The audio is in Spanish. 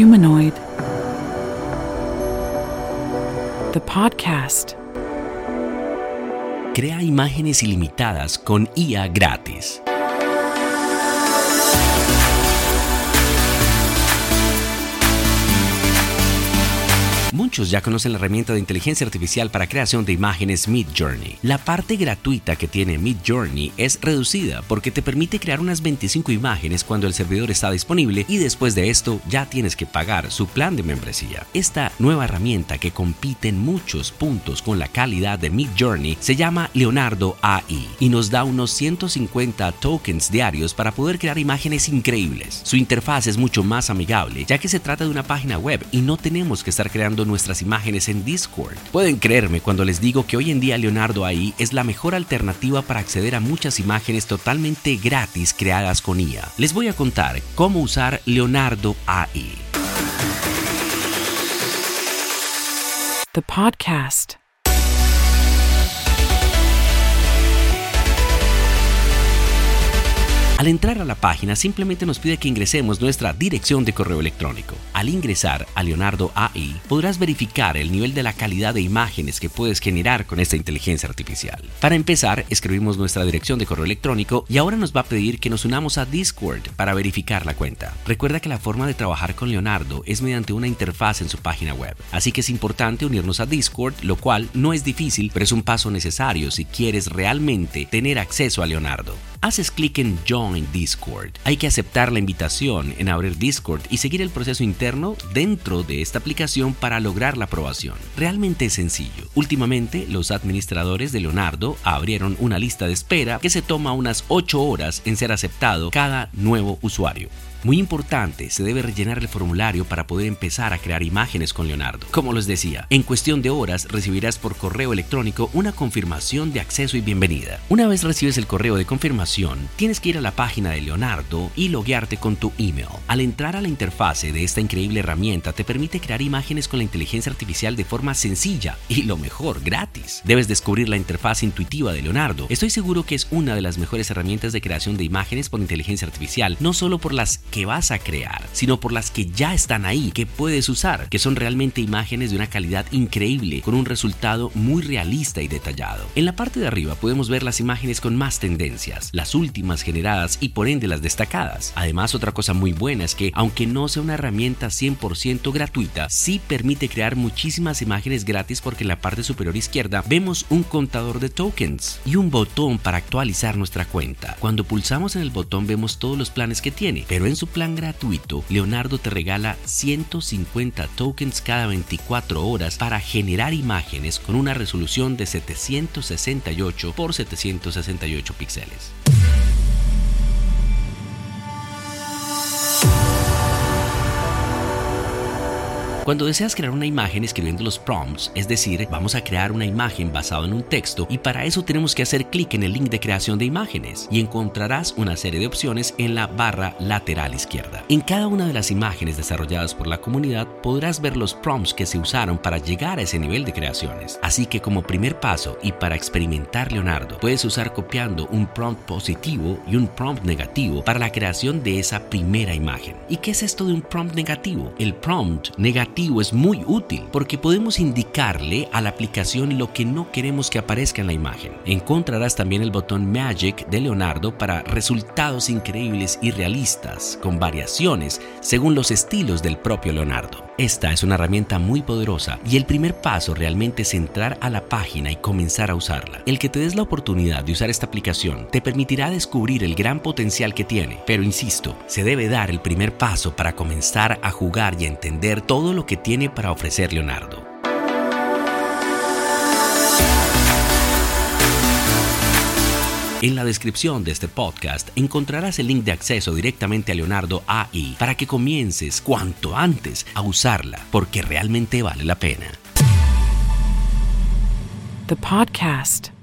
Humanoid. The podcast. Crea imágenes ilimitadas con IA gratis. Ya conocen la herramienta de inteligencia artificial para creación de imágenes Midjourney. La parte gratuita que tiene Midjourney es reducida porque te permite crear unas 25 imágenes cuando el servidor está disponible y después de esto ya tienes que pagar su plan de membresía. Esta nueva herramienta que compite en muchos puntos con la calidad de Midjourney se llama Leonardo AI y nos da unos 150 tokens diarios para poder crear imágenes increíbles. Su interfaz es mucho más amigable ya que se trata de una página web y no tenemos que estar creando nuestras imágenes en Discord. Pueden creerme cuando les digo que hoy en día Leonardo AI es la mejor alternativa para acceder a muchas imágenes totalmente gratis creadas con IA. Les voy a contar cómo usar Leonardo AI. The podcast. Al entrar a la página simplemente nos pide que ingresemos nuestra dirección de correo electrónico. Al ingresar a Leonardo AI podrás verificar el nivel de la calidad de imágenes que puedes generar con esta inteligencia artificial. Para empezar, escribimos nuestra dirección de correo electrónico y ahora nos va a pedir que nos unamos a Discord para verificar la cuenta. Recuerda que la forma de trabajar con Leonardo es mediante una interfaz en su página web, así que es importante unirnos a Discord, lo cual no es difícil, pero es un paso necesario si quieres realmente tener acceso a Leonardo haces clic en Join Discord. Hay que aceptar la invitación en abrir Discord y seguir el proceso interno dentro de esta aplicación para lograr la aprobación. Realmente es sencillo. Últimamente, los administradores de Leonardo abrieron una lista de espera que se toma unas 8 horas en ser aceptado cada nuevo usuario. Muy importante, se debe rellenar el formulario para poder empezar a crear imágenes con Leonardo. Como les decía, en cuestión de horas recibirás por correo electrónico una confirmación de acceso y bienvenida. Una vez recibes el correo de confirmación, tienes que ir a la página de Leonardo y loguearte con tu email. Al entrar a la interfase de esta increíble herramienta te permite crear imágenes con la inteligencia artificial de forma sencilla y lo mejor, gratis. Debes descubrir la interfaz intuitiva de Leonardo. Estoy seguro que es una de las mejores herramientas de creación de imágenes por inteligencia artificial, no solo por las que vas a crear, sino por las que ya están ahí, que puedes usar, que son realmente imágenes de una calidad increíble, con un resultado muy realista y detallado. En la parte de arriba podemos ver las imágenes con más tendencias, las últimas generadas y por ende las destacadas. Además, otra cosa muy buena es que, aunque no sea una herramienta 100% gratuita, sí permite crear muchísimas imágenes gratis porque en la parte superior izquierda vemos un contador de tokens y un botón para actualizar nuestra cuenta. Cuando pulsamos en el botón vemos todos los planes que tiene, pero en su plan gratuito, Leonardo te regala 150 tokens cada 24 horas para generar imágenes con una resolución de 768 por 768 píxeles. Cuando deseas crear una imagen escribiendo los prompts, es decir, vamos a crear una imagen basada en un texto y para eso tenemos que hacer clic en el link de creación de imágenes y encontrarás una serie de opciones en la barra lateral izquierda. En cada una de las imágenes desarrolladas por la comunidad podrás ver los prompts que se usaron para llegar a ese nivel de creaciones. Así que como primer paso y para experimentar Leonardo, puedes usar copiando un prompt positivo y un prompt negativo para la creación de esa primera imagen. ¿Y qué es esto de un prompt negativo? El prompt negativo es muy útil porque podemos indicarle a la aplicación lo que no queremos que aparezca en la imagen. Encontrarás también el botón Magic de Leonardo para resultados increíbles y realistas, con variaciones según los estilos del propio Leonardo. Esta es una herramienta muy poderosa y el primer paso realmente es entrar a la página y comenzar a usarla. El que te des la oportunidad de usar esta aplicación te permitirá descubrir el gran potencial que tiene, pero insisto, se debe dar el primer paso para comenzar a jugar y a entender todo lo que tiene para ofrecer Leonardo. En la descripción de este podcast encontrarás el link de acceso directamente a Leonardo AI para que comiences cuanto antes a usarla porque realmente vale la pena. The podcast.